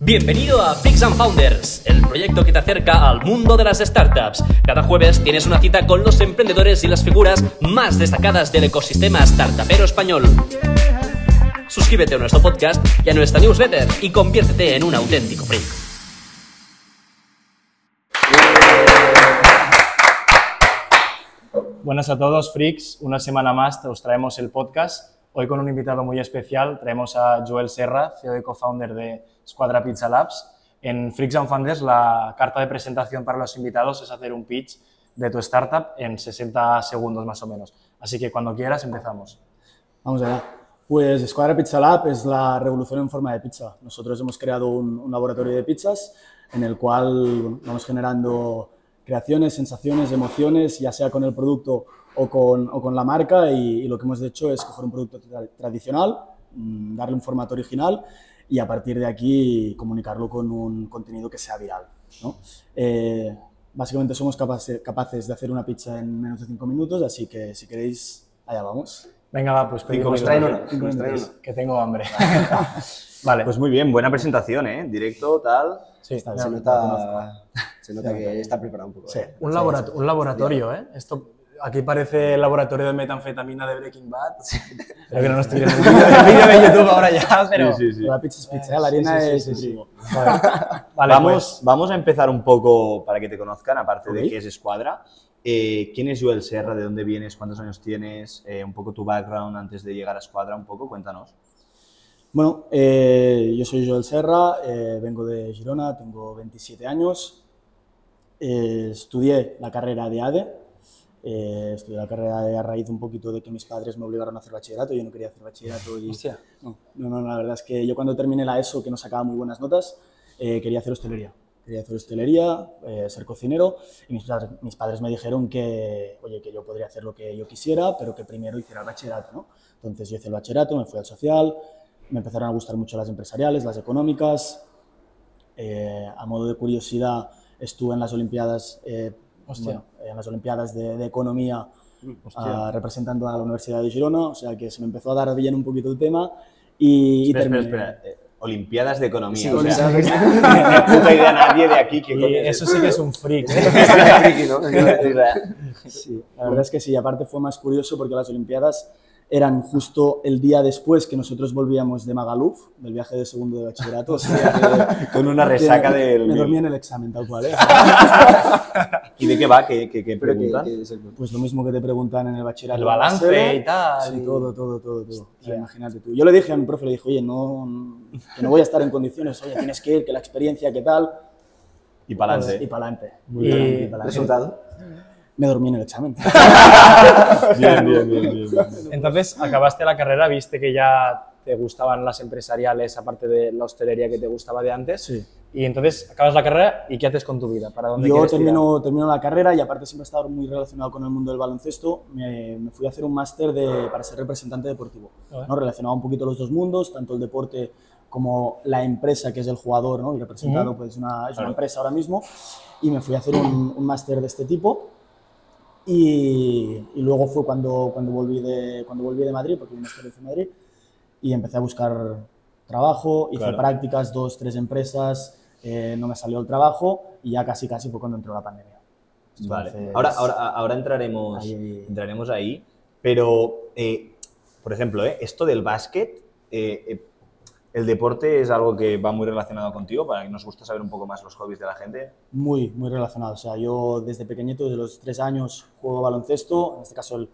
Bienvenido a Freaks and Founders, el proyecto que te acerca al mundo de las startups. Cada jueves tienes una cita con los emprendedores y las figuras más destacadas del ecosistema startupero español. Suscríbete a nuestro podcast y a nuestra newsletter y conviértete en un auténtico freak. Buenas a todos, freaks. Una semana más os traemos el podcast. Hoy con un invitado muy especial. Traemos a Joel Serra, CEO y co-founder de Squadra Pizza Labs. En Freaks and Founders, la carta de presentación para los invitados es hacer un pitch de tu startup en 60 segundos más o menos. Así que cuando quieras empezamos. Vamos allá. Pues Squadra Pizza Lab es la revolución en forma de pizza. Nosotros hemos creado un, un laboratorio de pizzas en el cual bueno, vamos generando creaciones, sensaciones, emociones, ya sea con el producto o con, o con la marca y, y, lo que hemos hecho es coger un producto tra tradicional, mmm, darle un formato original y a partir de aquí comunicarlo con un contenido que sea viral. ¿no? Eh, básicamente somos capaces, capaces de hacer una pizza en menos de 5 minutos, así que si queréis, allá vamos. Venga, va, pues cinco pedimos una, cinco minutos, que tengo hambre. vale. Pues muy bien, buena presentación, ¿eh? Directo, tal. Sí, Está, se, nota, se nota que está preparado un poco. Sí. ¿eh? Un, laborato un laboratorio, ¿eh? Esto aquí parece el laboratorio de metanfetamina de Breaking Bad. Espero que no nos tiren el vídeo de YouTube ahora ya, pero... Sí, sí, sí. La pizza es pizza, ¿eh? la harina Sí, sí, es sí, de sí. trigo. Vale, Vale, vamos, pues, vamos a empezar un poco para que te conozcan, aparte de qué es Escuadra. Eh, ¿Quién es Joel Serra? ¿De dónde vienes? ¿Cuántos años tienes? Eh, un poco tu background antes de llegar a Escuadra, un poco, cuéntanos. Bueno, eh, yo soy Joel Serra, eh, vengo de Girona, tengo 27 años, eh, estudié la carrera de ADE, eh, estudié la carrera de a raíz un poquito de que mis padres me obligaron a hacer bachillerato, yo no quería hacer bachillerato y... Hostia. No, no, no, la verdad es que yo cuando terminé la ESO, que no sacaba muy buenas notas, eh, quería hacer hostelería. Quería hacer hostelería, eh, ser cocinero, y mis mis padres me dijeron que, oye, que yo podría hacer lo que yo quisiera, pero que primero hiciera el bachillerato, ¿no? Entonces yo hice el bachillerato, me fui al social, me empezaron a gustar mucho las empresariales, las económicas. Eh, a modo de curiosidad, estuve en las Olimpiadas, eh, Hostia. bueno, en las Olimpiadas de, de Economía hostia. ah, representando a la Universidad de Girona, o sea que se me empezó a dar bien un poquito el tema y, espera, espera, terminé. espera. Eh, Olimpiadas de Economía. Sí, o sea, no puta idea nadie de aquí que Y eso sí que es un freak. ¿eh? Sí, la verdad es que sí, aparte fue más curioso porque las Olimpiadas eran justo el día después que nosotros volvíamos de Magaluf, del viaje de segundo de bachillerato, o sea que- Con una resaca que del... Me dormí en el examen, tal cual, ¿eh? ¿Y de qué va? ¿Qué, qué, preguntan? que Pues lo mismo que te preguntan en el bachillerato. El balance y tal. Sí, todo, todo, todo, todo. O sea, imagínate tú. Yo le dije a mi profe, le dije, oye, no, que no voy a estar en condiciones, oye, tienes que ir, que la experiencia, qué tal. Y para Pues, y adelante. para adelante. ¿Resultado? Me dormí en el examen. Bien, bien, bien, bien. bien. Entonces, acabaste la carrera, viste que ya te gustaban las empresariales, aparte de la hostelería que te gustaba de antes. Sí. Y entonces, acabas la carrera y ¿qué haces con tu vida? ¿Para dónde Yo termino, termino la carrera y aparte siempre he estado muy relacionado con el mundo del baloncesto. Me, me fui a hacer un máster de- para ser representante deportivo. Ah. ¿no? Relacionaba un poquito los dos mundos, tanto el deporte como la empresa que es el jugador, ¿no? Y representado Ujú. pues una, es una empresa ahora mismo. Y me fui a hacer un, un máster de este tipo. Y, y luego fue cuando, cuando, volví de, cuando volví de Madrid, porque lo hice en Madrid, y empecé a buscar trabajo, hice Claro. prácticas, dos, tres empresas, eh, no me salió el trabajo y ya casi casi fue cuando entró la pandemia. Vale. Ahora, ahora, ahora entraremos, Ahí- entraremos ahí, pero, eh, por ejemplo, eh, esto del básquet, el deporte es algo que va muy relacionado contigo, para que nos gusta saber un poco más los hobbies de la gente. Muy, muy relacionado. O sea, yo desde pequeñito, desde los tres años, juego baloncesto, en este caso el,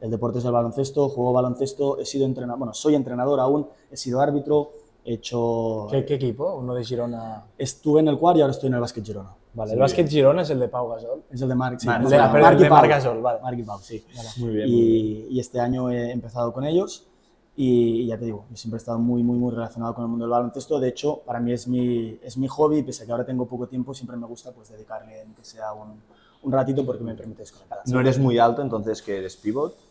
el deporte es el baloncesto, juego baloncesto, he sido entrenador, bueno, soy entrenador aún, he sido árbitro, he hecho... ¿Qué, qué equipo? Uno de Girona. Estuve en el Cuar y ahora estoy en el Básquet Girona. Vale, Sí, el básquet Girona es el de Pau Gasol. Es el de Marc, sí, Marc, no, de, Marc y de Pau. Marc Gasol, vale. Marc y Pau, sí. Muy bien. Y, y este año he empezado con ellos y, y ya te digo, yo siempre he estado muy, muy, muy relacionado con el mundo del baloncesto. De hecho, para mí es mi, es mi hobby, pese a que ahora tengo poco tiempo, siempre me gusta pues, dedicarle, aunque sea un, un ratito, porque me permite desconectar. No eres muy alto, entonces que eres pivot.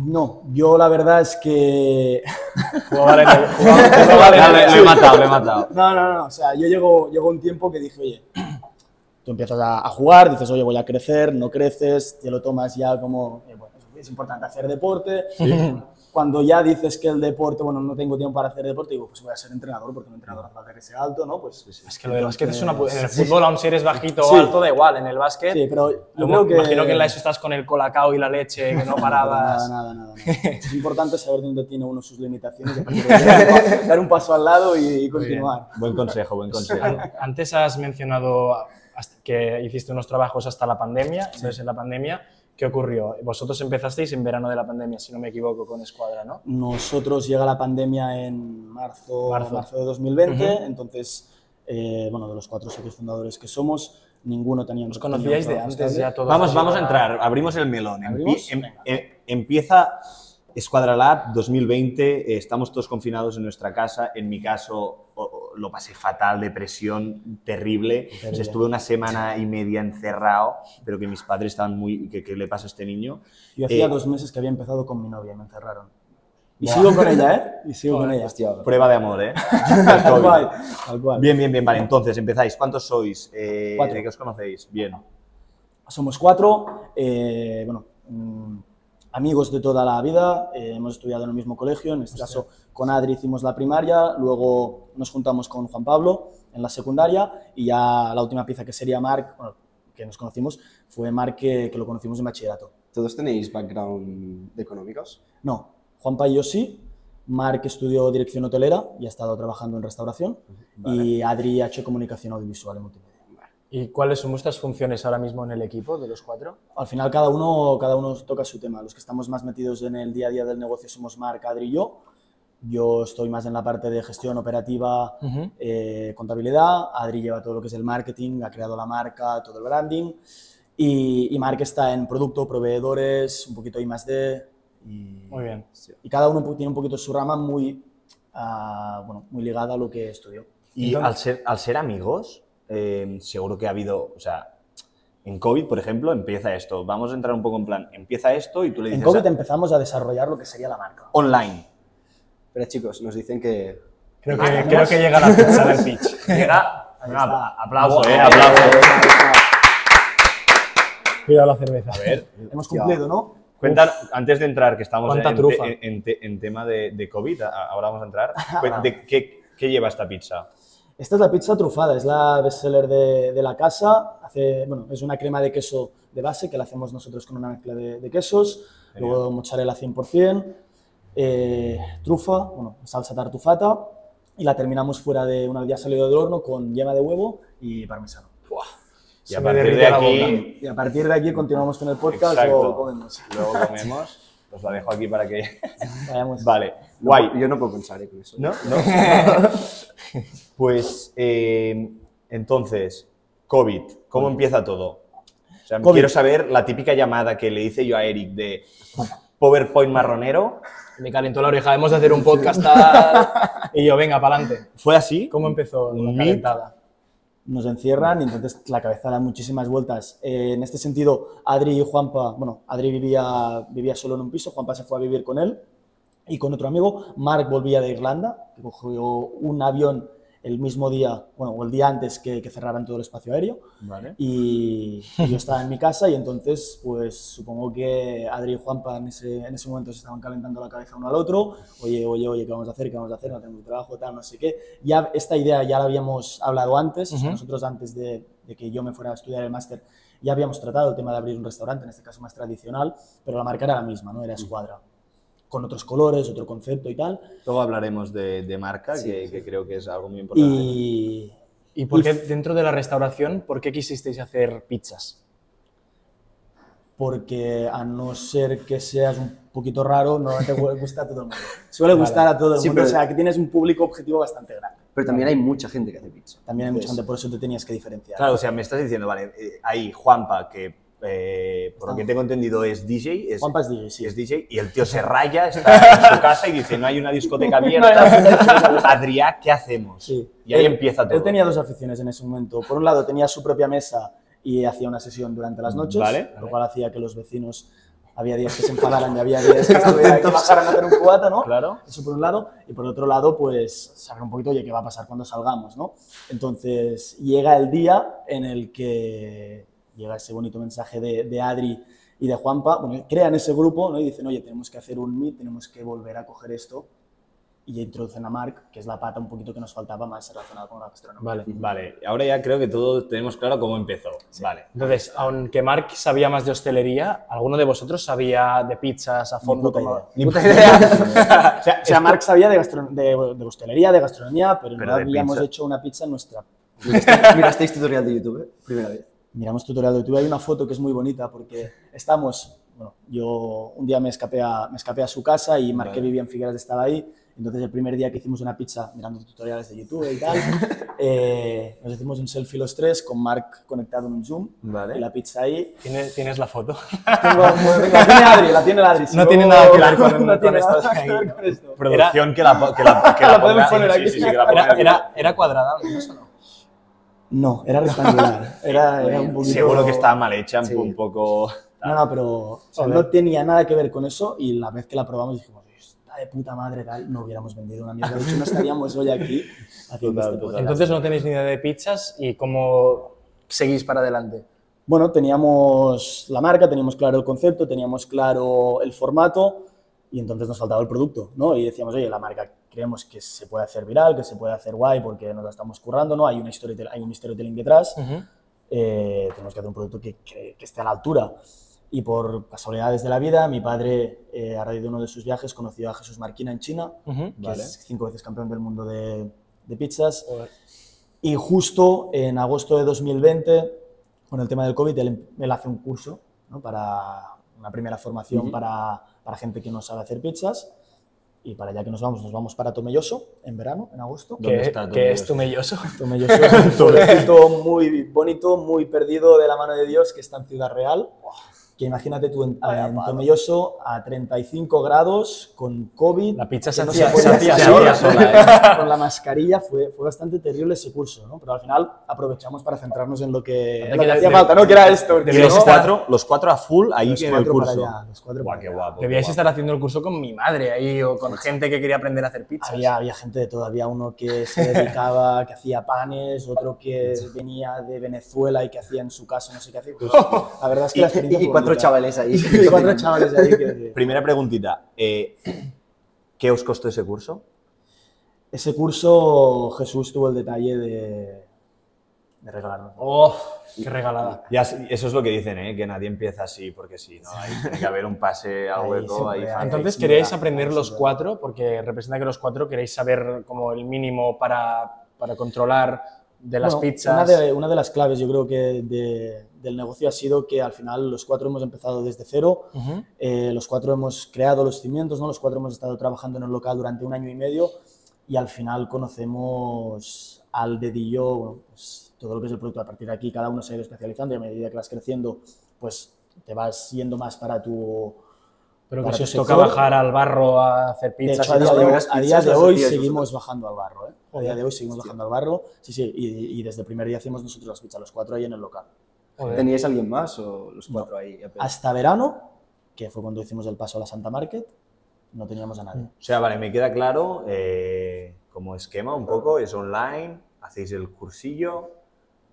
No, yo la verdad es que... Jugaba en el- en le he matado, le he matado. No, no, no, o sea, yo llego, llego un tiempo que dije, oye, tú empiezas a, a jugar, dices, oye, voy a crecer, no creces, te lo tomas ya como, eh, bueno, es importante hacer deporte. cuando ya dices que el deporte, bueno, no tengo tiempo para hacer deporte, digo, pues voy a ser entrenador, porque un entrenador hace que sea alto, ¿no? Pues, Es que lo del básquet es una... En el Sí. fútbol, aún si eres bajito Sí. o alto, da igual. En el básquet, Sí, pero yo creo que... imagino que en la ESO estás con el colacao y la leche, que no parabas. Nada, nada, nada, nada. Es importante saber dónde tiene uno sus limitaciones y dar un paso al lado y, y continuar. Buen consejo, buen consejo. Antes has mencionado que hiciste unos trabajos hasta la pandemia. Entonces, en la pandemia, ¿qué ocurrió? Vosotros empezasteis en verano de la pandemia, si no me equivoco, con Escuadra, ¿no? Nosotros llega la pandemia en marzo, Marzo. marzo. de 2020, entonces, eh, bueno, de los cuatro socios fundadores que somos, ninguno teníamos ¿Os conocíais de antes ya todos? Vamos, vamos a entrar, abrimos el melón. Em- em- empieza Escuadra Lab 2020, eh, estamos todos confinados en nuestra casa. En mi caso o- o, lo pasé fatal, depresión terrible. O sea, estuve una semana y media encerrado, pero que mis padres estaban muy... ¿Qué, qué le pasa a este niño? Yo hacía Eh, dos meses que había empezado con mi novia y me encerraron. Y sigo con ella, ¿eh? Y sigo con ella. Hostia, Prueba de amor, ¿eh? Tal cual, tal cual. Bien, bien, bien. Vale, entonces empezáis. ¿Cuántos sois? Eh, Cuatro. ¿De qué os conocéis? Bien. Somos cuatro, eh, bueno, mm, amigos de toda la vida, eh, hemos estudiado en el mismo colegio, en este caso con Adri hicimos la primaria, luego nos juntamos con Juan Pablo en la secundaria y ya la última pieza que sería Marc, bueno, que nos conocimos, fue Marc que, que lo conocimos en bachillerato. ¿Todos tenéis background de económicos? No, Juanpa y yo sí, Marc estudió dirección hotelera y ha estado trabajando en restauración y Adri ha hecho comunicación audiovisual y multimedia. ¿Y cuáles son vuestras funciones ahora mismo en el equipo de los cuatro? Al final cada uno, cada uno toca su tema. Los que estamos más metidos en el día a día del negocio somos Marc, Adri y yo. Yo estoy más en la parte de gestión operativa, Ujú. eh, contabilidad. Adri lleva todo lo que es el marketing, ha creado la marca, todo el branding. Y, y Marc está en producto, proveedores, un poquito I más D. Y, Muy bien. y cada uno tiene un poquito su rama muy, ah, bueno, muy ligada a lo que estudió. Y al ser, al ser amigos, eh, seguro que ha habido, o sea, en COVID, por ejemplo, empieza esto. Vamos a entrar un poco en plan, empieza esto y tú le En dices COVID a- empezamos a desarrollar lo que sería la marca. online. Pero chicos, nos dicen que... Creo que, creo que llega la pizza del pitch. Llega, está. aplauso, Guau. eh, aplauso. Cuidado la cerveza. A ver, Hemos cumplido, ¿no? cuenta, antes de entrar, que estamos en, te- en te- en tema de, de COVID, ahora vamos a entrar. De ¿qué, qué lleva esta pizza? Esta es la pizza trufada, es la bestseller de, de la casa. Hace, bueno, es una crema de queso de base que la hacemos nosotros con una mezcla de, de quesos, Genial. luego mozzarella 100%, eh, trufa, bueno, salsa tartufata y la terminamos fuera de una vez ya salido del horno con yema de huevo y parmesano. Y a partir de aquí, Y a partir de aquí continuamos con el podcast Exacto. o comemos. luego comemos. Os la dejo aquí para que... Vayamos. Vale, No, guay. Yo no puedo pensar eh, con eso. ¿No? ¿No? pues, eh, entonces, COVID, ¿cómo empieza todo? O sea, COVID. quiero saber la típica llamada que le hice yo a Eric de PowerPoint marronero. Me calentó la oreja, hemos de hacer un podcast tal. Y yo, venga, para adelante. ¿Fue así? ¿Cómo empezó la calentada? nos encierran y entonces la cabeza da muchísimas vueltas. Eh, en este sentido, Adri y Juanpa, bueno, Adri vivía, vivía solo en un piso, Juanpa se fue a vivir con él y con otro amigo. Mark volvía de Irlanda, que cogió un avión el mismo día, bueno, o el día antes que, que cerraran todo el espacio aéreo. Vale. Y, y yo estaba en mi casa y entonces, pues supongo que Adri y Juanpa en ese, en ese momento se estaban calentando la cabeza uno al otro. Oye, oye, oye, ¿qué vamos a hacer? ¿Qué vamos a hacer? No tengo trabajo, tal, no sé qué. Ya esta idea ya la habíamos hablado antes. o sea, nosotros antes de, de que yo me fuera a estudiar el máster ya habíamos tratado el tema de abrir un restaurante, en este caso más tradicional, pero la marca era la misma, ¿no? Era Escuadra. Con otros colores, otro concepto y tal. Luego hablaremos de, de marca, que, que creo que es algo muy importante. Y, ¿Y por qué dentro de la restauración, por qué quisisteis hacer pizzas? porque a no ser que seas un poquito raro, no te gusta a todo el mundo. Suele gustar a todo el Sí, mundo, pero- o sea, que tienes un público objetivo bastante grande. Pero también hay mucha gente que hace pizza. También hay mucha Entonces, gente, por eso te tenías que diferenciar. Claro, o sea, me estás diciendo, vale, eh, hay Juanpa, que eh, por lo que tengo entendido es DJ. Es, Juanpa es DJ, sí. es DJ, y el tío se raya, está en su casa y dice, no hay una discoteca abierta. Adrià, ¿qué hacemos? Sí. Y ahí Él- empieza todo. Él tenía dos aficiones en ese momento. Por un lado, tenía su propia mesa y hacía una sesión durante las noches, Vale. lo cual hacía que los vecinos había días que se enfadaran y había días que, que bajaran a hacer un cubata, ¿no? Claro. Eso por un lado. Y por otro lado, pues saber un poquito, oye, qué va a pasar cuando salgamos, ¿no? Entonces, llega el día en el que llega ese bonito mensaje de, de Adri y de Juanpa, bueno, crean ese grupo ¿no? y dicen, oye, tenemos que hacer un meet, tenemos que volver a coger esto y introducen a Marc, que es la pata un poquito que nos faltaba más relacionada con la gastronomía. Vale. Vale, ahora ya creo que todos tenemos claro cómo empezó. Vale. Entonces, aunque Marc sabía más de hostelería, ¿alguno de vosotros sabía de pizzas a fondo? puta como- idea. Ni puta idea. O sea, o sea, Marc sabía de, de, de hostelería, de gastronomía, pero, Pero no habíamos pizza. hecho una pizza en nuestra... Mirasteis, mirasteis tutorial de YouTube, ¿eh? primera vez. Miramos tutorial de YouTube, hay una foto que es muy bonita porque estamos, bueno, yo un día me escapé a, me escapé a su casa y Marc que vivía en Figueras estaba ahí, entonces el primer día que hicimos una pizza mirando tutoriales de YouTube y tal, eh, nos hicimos un selfie los tres con Marc conectado en un Zoom Vale. y la pizza ahí. ¿Tienes, tienes la foto? Tengo- la tiene Adri, la tiene Adri. si No tiene nada que ver con- no con tiene esto nada que ver con esto. Producción que la, que la, que la, La podemos poner aquí. sí, sí, Era, era, era cuadrada, al menos, ¿o no? No, era rectangular, era, era un poquito... Seguro que estaba mal hecha, Sí. un poco... No, no, pero o sea, Joder. no tenía nada que ver con eso y la vez que la probamos dijimos, está de puta madre, tal, no hubiéramos vendido una mierda. De hecho, no estaríamos hoy aquí haciendo Total, este total. Entonces no tenéis ni idea de pizzas y cómo seguís para adelante. Bueno, teníamos la marca, teníamos claro el concepto, teníamos claro el formato y entonces nos faltaba el producto, ¿no? Y decíamos, oye, la marca creemos que se puede hacer viral, que se puede hacer guay porque nos la estamos currando, ¿no? Hay, una hay un storytelling detrás. eh, tenemos que hacer un producto que, que- que esté a la altura. Y por casualidades de la vida, mi padre, eh, a raíz de uno de sus viajes, conoció a Jesús Marquina en China, Ujú. que Vale. es cinco veces campeón del mundo de, de pizzas. Y justo en agosto de 2020, con el tema del COVID, él, él hace un curso ¿no? para una primera formación para, para gente que no sabe hacer pizzas. Y para allá que nos vamos, nos vamos para Tomelloso en verano, en agosto. ¿Dónde ¿Qué, está qué es Tomelloso? Tomelloso es un pueblecito muy bonito, muy perdido de la mano de Dios, que está en Ciudad Real. Que imagínate tú en, en Tomelloso a 35 grados, con COVID. La pizza se no hacía- se sola, sola, Con la mascarilla fue, fue bastante terrible ese curso, ¿no? Pero al final aprovechamos para centrarnos en lo que, en lo que que hacía de- falta, ¿no? Que era esto. Y los no- cuatro, los cuatro a full ahí los en el cuatro para curso. allá, los cuatro para qué guapo. Debíais estar haciendo el curso con mi madre ahí o con gente que quería aprender a hacer pizzas. Había, había gente de todo, había uno que se dedicaba, que hacía panes, otro que venía de Venezuela y que hacía en su casa no sé qué hacía. Pues, la verdad es que la experiencia cuatro chavales ahí. Y cuatro chavales ahí que... Primera preguntita. eh, ¿Qué os costó ese curso? Ese curso Jesús tuvo el detalle de, de regalarnos. ¡Oh! ¡Qué regalada! Ya, eso es lo que dicen, ¿eh? que nadie empieza así, porque sí, ¿no? Ahí tiene que haber un pase Ahí hueco. Ahí hay. Entonces queréis mira, aprender los a cuatro, porque representa que los cuatro queréis saber como el mínimo para, para controlar de las Bueno, pizzas. Una de, una de las claves, yo creo que de- del negocio ha sido que al final los cuatro hemos empezado desde cero, eh, los cuatro hemos creado los cimientos, ¿no? los cuatro hemos estado trabajando en el local durante un año y medio y al final conocemos al dedillo bueno, pues, todo lo que es el producto. A partir de aquí cada uno se ha ido especializando y a medida que vas creciendo, pues te vas yendo más para tu... Pero que si os toca bajar al barro a hacer De pizzas hecho, a día, de hoy, a día de seguimos bajando al barro. ¿eh? A día de hoy seguimos bajando al barro. Sí, sí, y, y desde el primer día hacemos nosotros las pizzas, los cuatro ahí en el local. Joder. ¿Teníais alguien más o los cuatro ahí? apenas? Hasta verano, que fue cuando hicimos el paso a la Santa Market, no teníamos a nadie. O sea, vale, me queda claro eh, como esquema un poco, es online, hacéis el cursillo,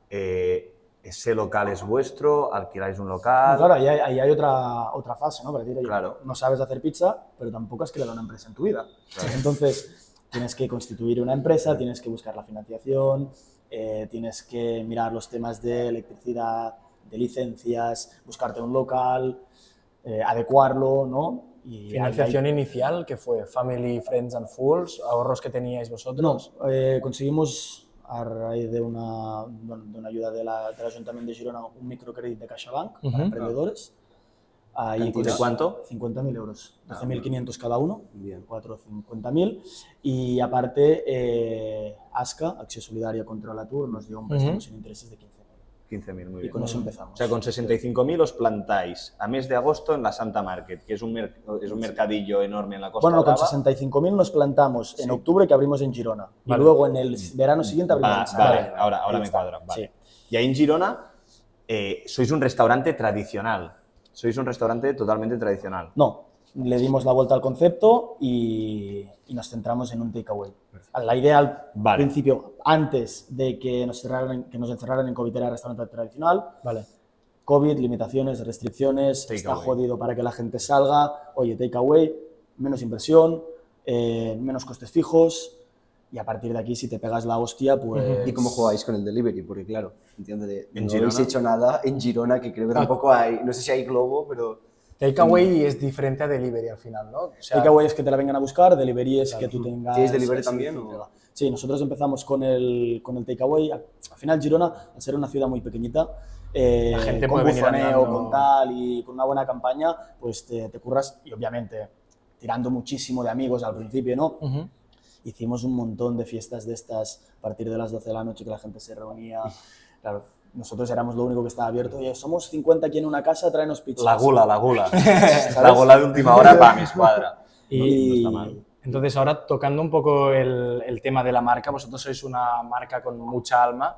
eh, ese local es vuestro, alquiláis un local. Claro, ahí hay, ahí hay otra, otra fase, ¿no? Para decir, oye, Claro. no sabes hacer pizza, pero tampoco has creado una empresa en tu vida. Entonces, tienes que constituir una empresa, tienes que buscar la financiación, eh, tienes que mirar los temas de electricidad, de licencias, buscarte un local, eh, adecuarlo, ¿no? Y ahí hay- Financiación inicial, que fue Family, Friends and Fools, ahorros que teníais No, vosotros. eh, conseguimos a raíz de una, bueno, de una ayuda de la- del Ayuntamiento de Girona un microcrédito de CaixaBank Ujú. para emprendedores. Ahí ¿Cantidad? con- cuánto? 50.000 euros, 12.500 cada uno, Bien. 4 50.000. Y aparte, eh, ASCA, Acción Solidaria contra la Tour, nos dio un préstamo Ujú. sin intereses de 15.000. 15.000, muy Y bien. con eso O empezamos. sea, con 65.000 os plantáis a mes de agosto en la Santa Market, que es un, mer- es un mercadillo enorme en la Costa Bueno, con Brava. 65.000 nos plantamos en octubre, que abrimos en Girona. Vale. Y luego en el verano siguiente abrimos Va- en Santa vale, ahora, ahora me cuadra. Vale. Sí. Y ahí en Girona eh, sois un restaurante tradicional. Sois un restaurante totalmente tradicional. No, le dimos la vuelta al concepto y, y nos centramos en un takeaway. La idea al Vale. principio, antes de que nos, cerraran, que nos encerraran en COVID, era restaurante tradicional. Vale. COVID, limitaciones, restricciones, Take está away. jodido para que la gente salga, oye, take away, menos inversión, eh, menos costes fijos, y a partir de aquí, si te pegas la hostia, pues... ¿Y cómo jugáis con el delivery? Porque claro, entiendo de, ¿En no Girona? habéis hecho nada en Girona, que creo que tampoco hay, no sé si hay Globo, pero Takeaway es diferente a delivery al final, ¿no? O sea, Takeaway es que te la vengan a buscar, delivery es que tú tengas... ¿Tienes delivery también, o? Sí, nosotros empezamos con el, con el takeaway. Al al final, Girona, al ser una ciudad muy pequeñita, eh, La gente con puede venir bufoneo, con tal y con una buena campaña, pues te, te curras y obviamente tirando muchísimo de amigos al principio, ¿no? Ujú. Hicimos un montón de fiestas de estas a partir de las 12 de la noche que la gente se reunía. Claro, nosotros éramos lo único que estaba abierto. Oye, somos 50 aquí en una casa, tráenos pizzas. La gula, la gula. la gula de última hora para mi escuadra. Y, No está mal. Entonces, ahora tocando un poco el, el tema de la marca, vosotros sois una marca con mucha alma.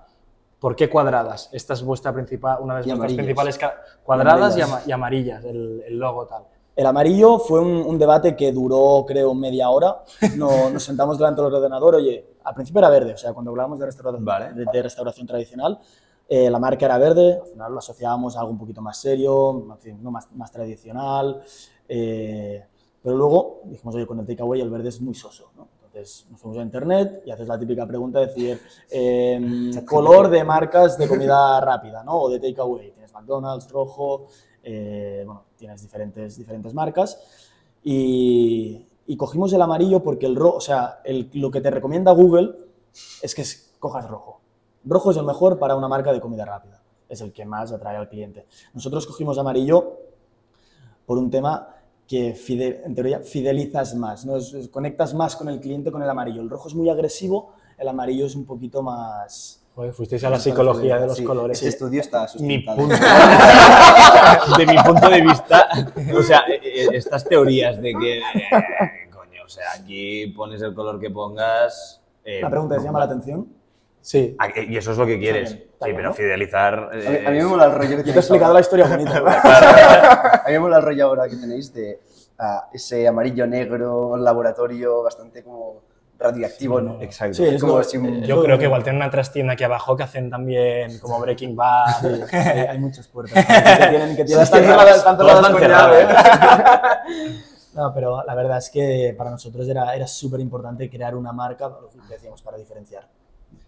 ¿Por qué cuadradas? Esta es vuestra principal, una de vuestras amarillas. principales cuadradas y, ama- y amarillas, el, el logo tal. El amarillo fue un, un debate que duró, creo, media hora. No, nos sentamos delante del ordenador. Oye, al principio era verde, o sea, cuando hablábamos de restauración, Vale. de, de restauración tradicional, eh, la marca era verde. Al final lo asociábamos a algo un poquito más serio, más, más tradicional. eh, pero luego dijimos, oye, con el takeaway el verde es muy soso. ¿no? Entonces nos fuimos a internet y haces la típica pregunta de decir, eh, color de marcas de comida rápida, ¿no? O de takeaway. Tienes McDonald's, rojo, eh, bueno, tienes diferentes, diferentes marcas. Y, y cogimos el amarillo porque el rojo, o sea, el- lo que te recomienda Google es que cojas rojo. Rojo es el mejor para una marca de comida rápida. Es el que más atrae al cliente. Nosotros cogimos amarillo por un tema que fide- en teoría fidelizas más, ¿no? Es- es- conectas más con el cliente con el amarillo. El rojo es muy agresivo, el amarillo es un poquito más... Joder, fuisteis a la psicología de los Sí, colores. Estudio está Mi punto, de mi punto de vista, o sea, eh, eh, estas teorías de que, eh, coño, o sea, aquí pones el color que pongas. eh, La pregunta es, ¿llama la atención? Sí. Y eso es lo que quieres. bien, está sí, pero ¿no? fidelizar. A mí, eh, a mí me mola el rollo que Yo te he explicado ahora. la historia bonita. A mí me mola el rollo ahora que tenéis de ah, ese amarillo negro laboratorio bastante como radioactivo, ¿no? Exacto. Sí, es como si un- Yo creo que igual tienen una trastienda aquí abajo que hacen también como Breaking Bad. hay, hay muchas puertas que tienen que tienen están cerradas, están todas cerradas con llave. cerradas. No, pero la verdad es que para nosotros era, era súper importante crear una marca, lo que decíamos, para diferenciar.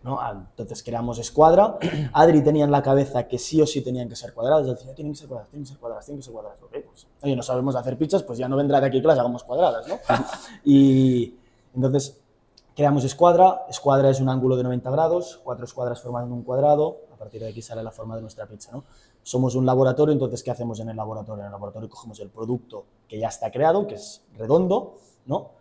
¿No? Ah, Entonces creamos Escuadra. Adri tenía en la cabeza que sí o sí tenían que ser cuadradas. Él decía, tienen que ser cuadradas, tienen que ser cuadradas, tienen que ser cuadradas. Ok, pues, oye, no sabemos hacer pizzas, pues ya no vendrá de aquí que las hagamos cuadradas, ¿no? y entonces creamos Escuadra. Escuadra es un ángulo de 90 grados, cuatro escuadras formando un cuadrado. A partir de aquí sale la forma de nuestra pizza, ¿no? Somos un laboratorio, entonces, ¿qué hacemos en el laboratorio? En el laboratorio cogemos el producto que ya está creado, que es redondo, ¿no?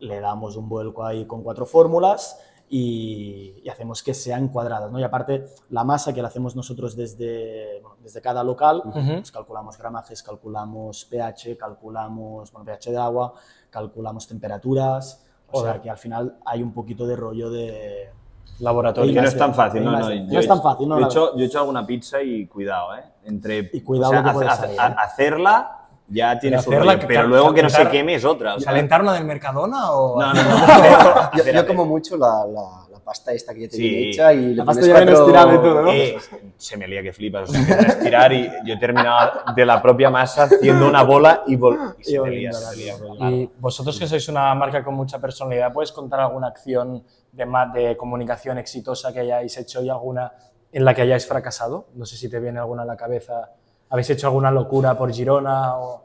Le damos un vuelco ahí con cuatro fórmulas y, y hacemos que sean cuadradas, ¿no? Y aparte, la masa que la hacemos nosotros desde, bueno, desde cada local, pues calculamos gramajes, calculamos pH, calculamos, bueno, pH de agua, calculamos temperaturas, o sea que al final hay un poquito de rollo de... Laboratorio. Que no es tan fácil, no, es tan fácil, no, Yo he, hecho, yo he hecho alguna pizza y cuidado, ¿eh? Entre, Y cuidado hacerla ya tiene su rollo, que pero cal- luego que no se queme es otra. o sea, ¿Calentar una del Mercadona o.? no, no, no. Yo, yo como mucho la, la, la pasta esta que ya te Sí. hecha y La pasta ya viene cuatro- estirada y todo, ¿no? Eh, se me lía que flipas, o sea, a estirar y yo he terminado de la propia masa haciendo una bola y, vol- y se me lía, se me lía. Y vosotros que sois una marca con mucha personalidad, ¿puedes contar alguna acción de, de comunicación exitosa que hayáis hecho y alguna en la que hayáis fracasado? No sé si te viene alguna a la cabeza. ¿Habéis hecho alguna locura por Girona? O... O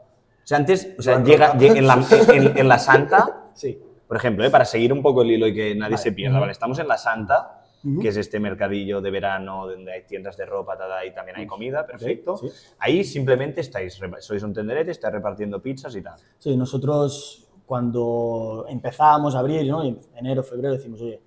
sea, antes, o sea, llega, llega- en, la, en- en la Santa, Sí. por ejemplo, ¿eh? para seguir un poco el hilo y que nadie se pierda. ¿vale? Estamos en la Santa, que es este mercadillo de verano donde hay tiendas de ropa tada, y también hay comida, perfecto. sí. Ahí simplemente estáis, sois un tenderete, estáis repartiendo pizzas y tal. Sí, nosotros cuando empezábamos a abrir, ¿no? En enero, febrero, decimos, oye,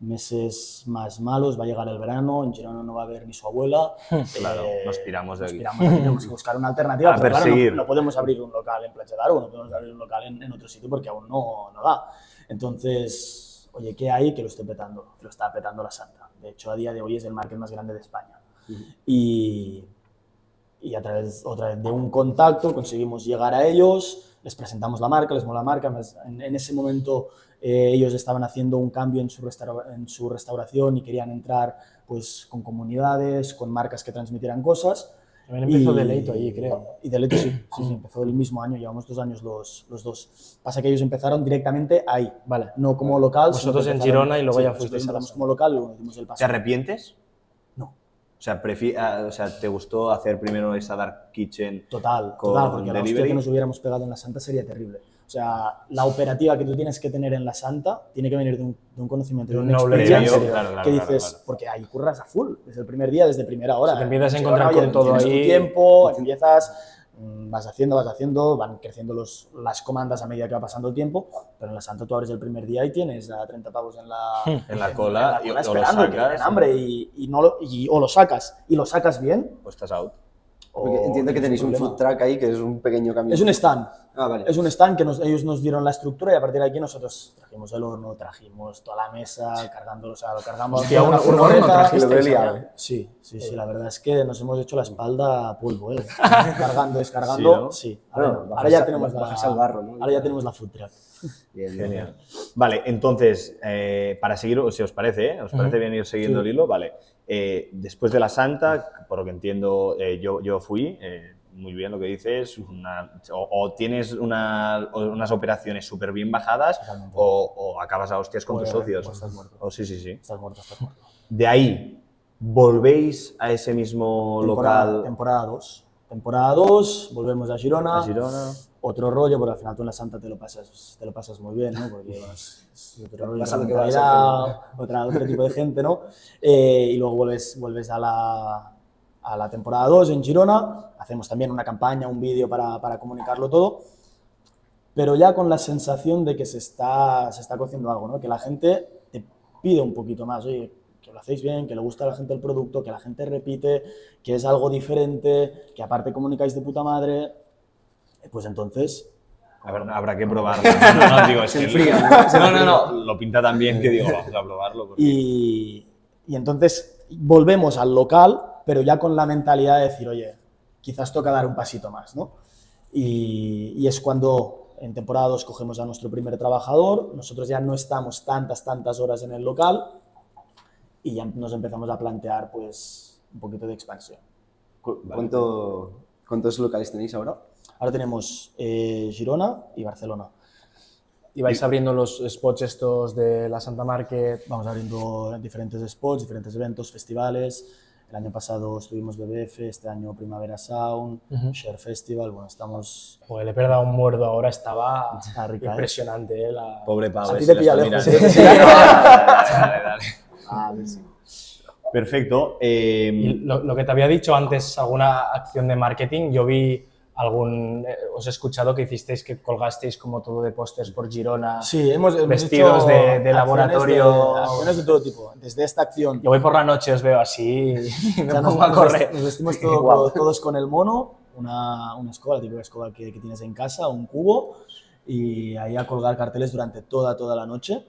meses más malos, va a llegar el verano, en Girona no va a haber ni su abuela. Claro, eh, nos piramos de nos aquí. aquí, tenemos que buscar una alternativa, A pero claro, no- no, podemos abrir un local en Platja d'Aro, no podemos abrir un local en, en otro sitio porque aún no, no da. Entonces, oye, ¿qué hay que lo esté petando? Lo está petando la Santa. De hecho, a día de hoy es el market más grande de España. Y, y a través otra vez de un contacto conseguimos llegar a ellos, les presentamos la marca, les mola la marca. En, en ese momento eh, ellos estaban haciendo un cambio en su, restaura- en su restauración y querían entrar pues, con comunidades, con marcas que transmitieran cosas. También empezó Deleito allí, creo. Y Deleito sí, sí, sí, empezó el mismo año, llevamos dos años los, los dos. Pasa que ellos empezaron directamente ahí, Vale. no como local. Vosotros en Girona y luego sí, ya fuisteis a la empezamos como local y luego dimos el paso. ¿Te arrepientes? No. O sea, prefi- ah, o sea, ¿te gustó hacer primero esa Dark Kitchen? Total, con total, porque la hostia que nos hubiéramos pegado en la Santa sería terrible. O sea, la operativa que tú tienes que tener en la Santa tiene que venir de un, de un conocimiento, de un knowledge experiencia claro, claro, que dices, claro. porque ahí curras a full, desde el primer día, desde primera hora. O sea, te empiezas a En encontrar con todo tienes tu ahí. tiempo, empiezas, vas haciendo, vas haciendo, van creciendo los, las comandas a medida que va pasando el tiempo, pero en la Santa tú abres el primer día y tienes a 30 pavos en la, En la cola, y- en la o lo esperando, sacas, tienen hambre y, y no lo- y- o lo sacas y lo sacas bien. O estás out. Porque entiendo que tenéis un food truck ahí que es un pequeño camión. Es un stand. Ah, vale. Es un stand que nos- ellos nos dieron la estructura y a partir de aquí nosotros trajimos el horno, trajimos toda la mesa, cargándolo, o sea, lo cargamos. Hostia, una un horno furgoneta. liado, ¿eh? Sí, sí, sí, la verdad es que nos hemos hecho la espalda a polvo, ¿eh? Cargando, descargando. Sí, Sí, ahora, Bueno, ahora bajas ya tenemos la, bajas al barro, ¿no? Ahora ya tenemos la food truck. Bien, bien. Genial. Vale, entonces, eh, para seguir, si os parece, ¿eh? ¿os parece bien ir siguiendo el hilo? Vale. Eh, después de la Santa, por lo que entiendo, eh, yo, yo fui, eh, muy bien lo que dices, una- o, o tienes una- o unas operaciones súper bien bajadas o, o acabas a hostias con tus socios. pues estás muerto. Oh, sí, sí, sí. Estás muerto, estás muerto. De ahí, ¿volvéis a ese mismo Temporada- local Temporada 2. Temporada 2, volvemos a Girona. a Girona? Otro rollo, porque al final tú en la Santa te lo pasas, te lo pasas muy bien, ¿no? Porque vas, es otro rollo, Vas a otra mentalidad, otra, otro tipo de gente, ¿no? Eh, y luego vuelves, vuelves a la, a la temporada 2 en Girona, hacemos también una campaña, un vídeo para, para comunicarlo todo, pero ya con la sensación de que se está, se está cociendo algo, ¿no? Que la gente te pide un poquito más, oye, que lo hacéis bien, que le gusta a la gente el producto, que la gente repite, que es algo diferente, que aparte comunicáis de puta madre, pues entonces Habrá, habrá que probarlo. No, no, digo, es que no, no, no, lo pinta tan bien que digo, vamos a probarlo. porque- Y, y entonces volvemos al local, pero ya con la mentalidad de decir, oye, quizás toca dar un pasito más, ¿no? Y, y es cuando en temporada 2 cogemos a nuestro primer trabajador, nosotros ya no estamos tantas, tantas horas en el local y ya nos empezamos a plantear, pues, un poquito de expansión. ¿Cu- ¿Cuánto, ¿Cuántos locales tenéis ahora? Ahora tenemos eh, Girona y Barcelona. Y vais abriendo los spots estos de la Santa Market. Vamos abriendo diferentes spots, diferentes eventos, festivales. El año pasado estuvimos BBF, este año Primavera Sound, Share Festival. Bueno, estamos. Joder, le he perdido un muerdo ahora, estaba Está rica, ¿eh? impresionante. ¿eh? La... Pobre Pablo. A ti te la pilla lejos. ¿eh? Sí, dale, dale, dale. Ah, sí. Perfecto. eh, lo, lo que te había dicho antes, alguna acción de marketing, yo vi algún, eh, os he escuchado que hicisteis que colgasteis como todo de pósters por Girona. Sí, hemos, hemos Vestidos de- de acciones laboratorio. de- acciones de todo tipo. Desde esta acción. Yo voy por la noche, os veo así y me pongo a correr. nos vestimos todo- Guau. todos con el mono, una, una escoba, la típica escoba que, que tienes en casa, un cubo, y ahí a colgar carteles durante toda, toda la noche.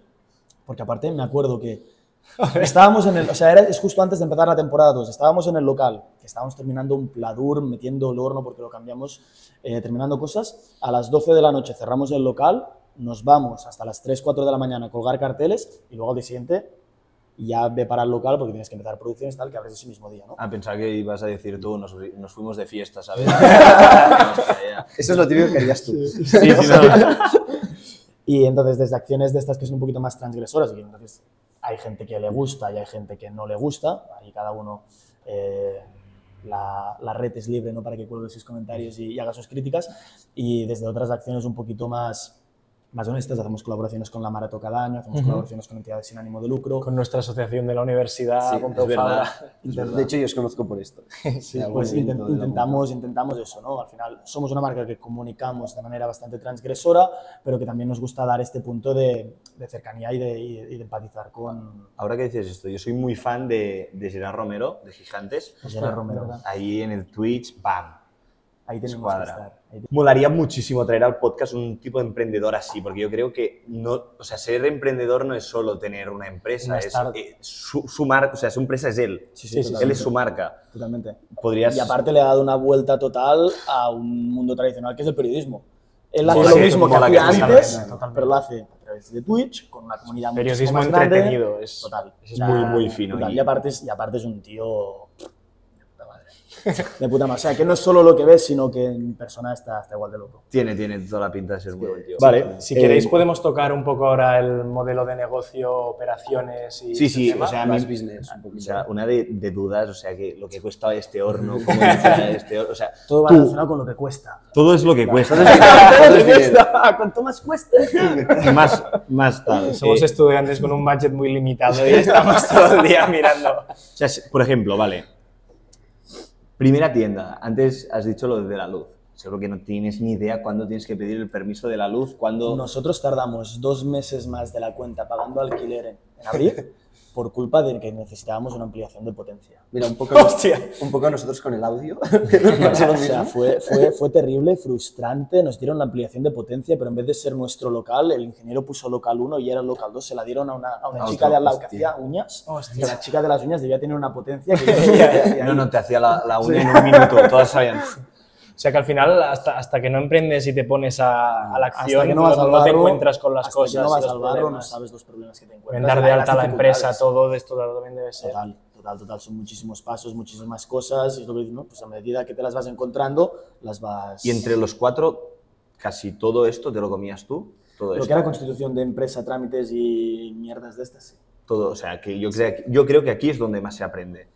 Porque aparte me acuerdo que estábamos en el, o sea, era, es justo antes de empezar la temporada 2, estábamos en el local, que estábamos terminando un pladur, metiendo el horno porque lo cambiamos, eh, terminando cosas. A las 12 de la noche cerramos el local, nos vamos hasta las 3, 4 de la mañana a colgar carteles y luego al día siguiente ya ve para el local porque tienes que empezar producciones tal que abres ese mismo día, ¿no? Ah, pensaba que ibas a decir tú, nos, nos fuimos de fiesta, ¿sabes? Eso es lo típico que harías tú. Sí, sí, no. Y entonces desde acciones de estas que son un poquito más transgresoras, y entonces hay gente que le gusta y hay gente que no le gusta, ahí cada uno, eh, la, la red es libre ¿no? para que cuelgue sus comentarios y, y haga sus críticas, y desde otras acciones un poquito más, más honestas, hacemos colaboraciones con la Marato cada año, hacemos colaboraciones con entidades sin ánimo de lucro, Con nuestra asociación de la universidad, Sí, con es verdad. Fabra. De hecho, yo os conozco por esto. Sí, pues intent- intentamos, intentamos eso, ¿no? Al final somos una marca que comunicamos de manera bastante transgresora, pero que también nos gusta dar este punto de, de cercanía y de, y de- y de empatizar con Ahora que dices esto, yo soy muy fan de, de Gerard Romero, de Gigantes. Gerard Romero. Ahí en el Twitch, ¡pam! Ahí tenemos Escuadra. que estar. Ahí te- Molaría muchísimo traer al podcast un tipo de emprendedor así, porque yo creo que no, o sea, ser emprendedor no es solo tener una empresa, Una es, eh, su, su marca, o sea, su empresa es él. Sí, Sí, sí, él es su marca. Totalmente. Podrías... Y aparte le ha dado una vuelta total a un mundo tradicional que es el periodismo. Él hace lo mismo que hacía antes, totalmente. pero lo hace a través de Twitch, con una comunidad muchísimo Periodismo más grande. entretenido. Es, Total. es muy, muy fino. Total. Y- Y aparte, es, y aparte es un tío... de puta madre. O sea, que no es solo lo que ves, sino que en persona está, está igual de loco. Tiene, tiene toda la pinta de ser muy buen tío. Vale, si Eh, queréis podemos tocar un poco ahora el modelo de negocio, operaciones y Sí, sí, tema. o sea, Más business, un o sea, una de, de dudas, o sea, que lo que cuesta este horno, cómo funciona este horno, o sea, Todo va relacionado con lo que cuesta. todo es lo que cuesta. Todo lo que cuesta. Cuanto más cuesta. más, más tal. Somos Eh, estudiantes con un budget muy limitado y estamos todo el día mirando. O sea, por ejemplo, vale. Primera tienda. Antes has dicho lo de la luz. Seguro que no tienes ni idea cuándo tienes que pedir el permiso de la luz, cuándo... Nosotros tardamos dos meses más de la cuenta pagando alquiler en, en abril por culpa de que necesitábamos una ampliación de potencia. Mira, un poco, Hostia. un poco nosotros con el audio. O sea, fue, fue, fue terrible, frustrante. Nos dieron la ampliación de potencia, pero en vez de ser nuestro local, el ingeniero puso local 1 y era local 2. Se la dieron a una, a una A chica otro, de al lado que hacía uñas. Hostia. Y la chica de las uñas debía tener una potencia que No, no, te hacía la, la uña en un minuto, todas sabían. O sea que al final, hasta, hasta que no emprendes y te pones a, a la hasta acción, que no no, vas al no te encuentras con las hasta cosas. que no vas los al barro, no sabes los problemas que te En encuentras. dar de alta la empresa, todo esto también debe ser. Total, total, total. Son muchísimos pasos, muchísimas cosas. Y es lo que digo, ¿no? Pues a medida que te las vas encontrando, las vas. Y entre los cuatro, casi todo esto te lo comías tú. Todo Lo esto. que era constitución de empresa, trámites y mierdas de estas, sí. Todo, o sea, que yo, creo, yo creo que aquí es donde más se aprende.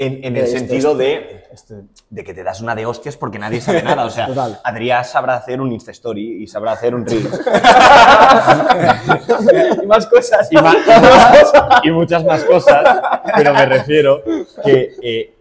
En, en el Este- sentido este- de, este- de que te das una de hostias porque nadie sabe nada. O sea, Total. Adrián sabrá hacer un Insta Story y sabrá hacer un Reel. y más cosas. más- y muchas más cosas, pero me refiero que eh,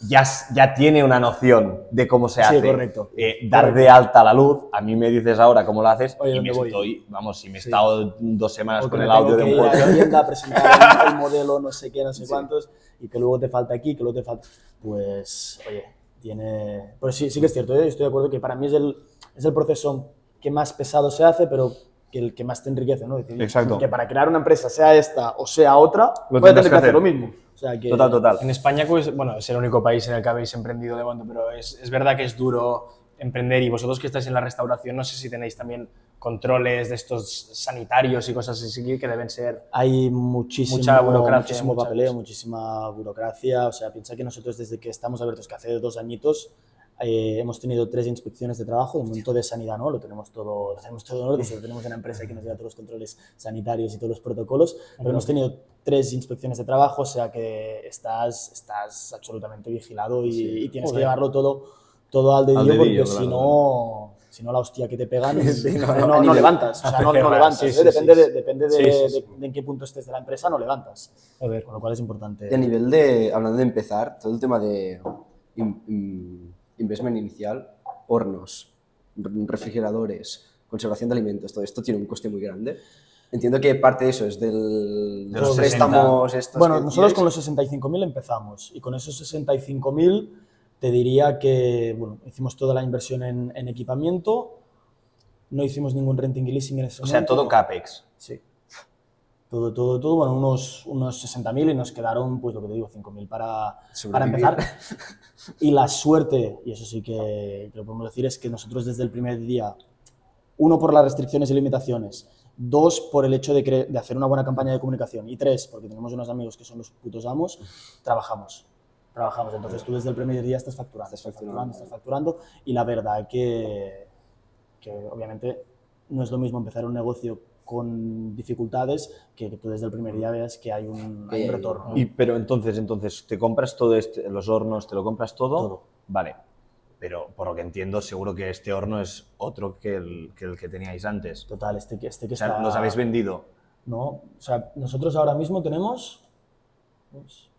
ya, ya tiene una noción de cómo se Sí, hace. correcto. Eh, dar de alta la luz, a mí me dices ahora cómo lo haces Oye, y me ¿dónde voy? estoy, vamos, si me he estado dos semanas O que con el audio de un podcast. a presentar el, el modelo no sé qué, no sé cuántos, y que luego te falta aquí, que luego te falta... Pues, oye, tiene... Pues sí, sí que es cierto, ¿eh? estoy de acuerdo que para mí es el, es el proceso que más pesado se hace, pero que el que más te enriquece, ¿no? Decir, Exacto. Que para crear una empresa, sea esta o sea otra, Lo puede tendrás tener que que hacer hacer. lo mismo. O sea, que, Total, total. En España, pues, bueno, es el único país en el que habéis emprendido de momento, pero es, es verdad que es duro emprender y vosotros que estáis en la restauración, no sé si tenéis también controles de estos sanitarios y cosas así que deben ser... Hay muchísimo, Mucha burocracia, muchísimo papeleo, muchísima burocracia. O sea, piensa que nosotros desde que estamos abiertos, que hace dos añitos, eh, hemos tenido tres inspecciones de trabajo, de momento de sanidad, ¿no? Lo tenemos todo, lo tenemos todo en orden, solo tenemos una empresa que nos lleva todos los controles sanitarios y todos los protocolos, pero hemos tenido tres inspecciones de trabajo, o sea que estás, estás absolutamente vigilado y, y tienes que Joder. llevarlo todo, todo al dedillo, dedillo, porque claro, si no... Si no, la hostia que te pegan, Sí, no, no, no, a no nivel- levantas. O sea, no, no levantas. sí, ¿eh? sí, depende sí, de, sí. depende de, Sí, sí, sí. de- de en qué punto estés de la empresa, no levantas. Joder. Con lo cual es importante. Y a nivel de, hablando de empezar, todo el tema de in- in- investment inicial, hornos, re- refrigeradores, conservación de alimentos, todo esto tiene un coste muy grande. Entiendo que parte de eso es del, De los préstamos estos Bueno, nosotros con los 65.000 empezamos y con esos 65.000 te diría que bueno, hicimos toda la inversión en, en equipamiento, no hicimos ningún renting y leasing en ese O sea, momento. todo CAPEX. Sí. Todo, todo, todo, bueno, unos, unos 60.000 y nos quedaron, pues lo que te digo, 5.000 para, para empezar. Y la suerte, y eso sí que, que lo podemos decir, es que nosotros desde el primer día, uno por las restricciones y limitaciones, dos por el hecho de, de hacer una buena campaña de comunicación y tres porque tenemos unos amigos que son los putos amos, trabajamos. Trabajamos, entonces tú desde el primer día estás facturando, estás facturando, estás facturando y la verdad que, que obviamente no es lo mismo empezar un negocio con dificultades que, que tú desde el primer día veas que hay un, hay un retorno. Y, pero entonces, entonces, ¿te compras todo este, los hornos, te lo compras todo? Todo. Vale. Pero por lo que entiendo, seguro que este horno es otro que el que, el que teníais antes. Total, este, que- este que O sea, está... los habéis vendido. No, o sea, nosotros ahora mismo tenemos dos,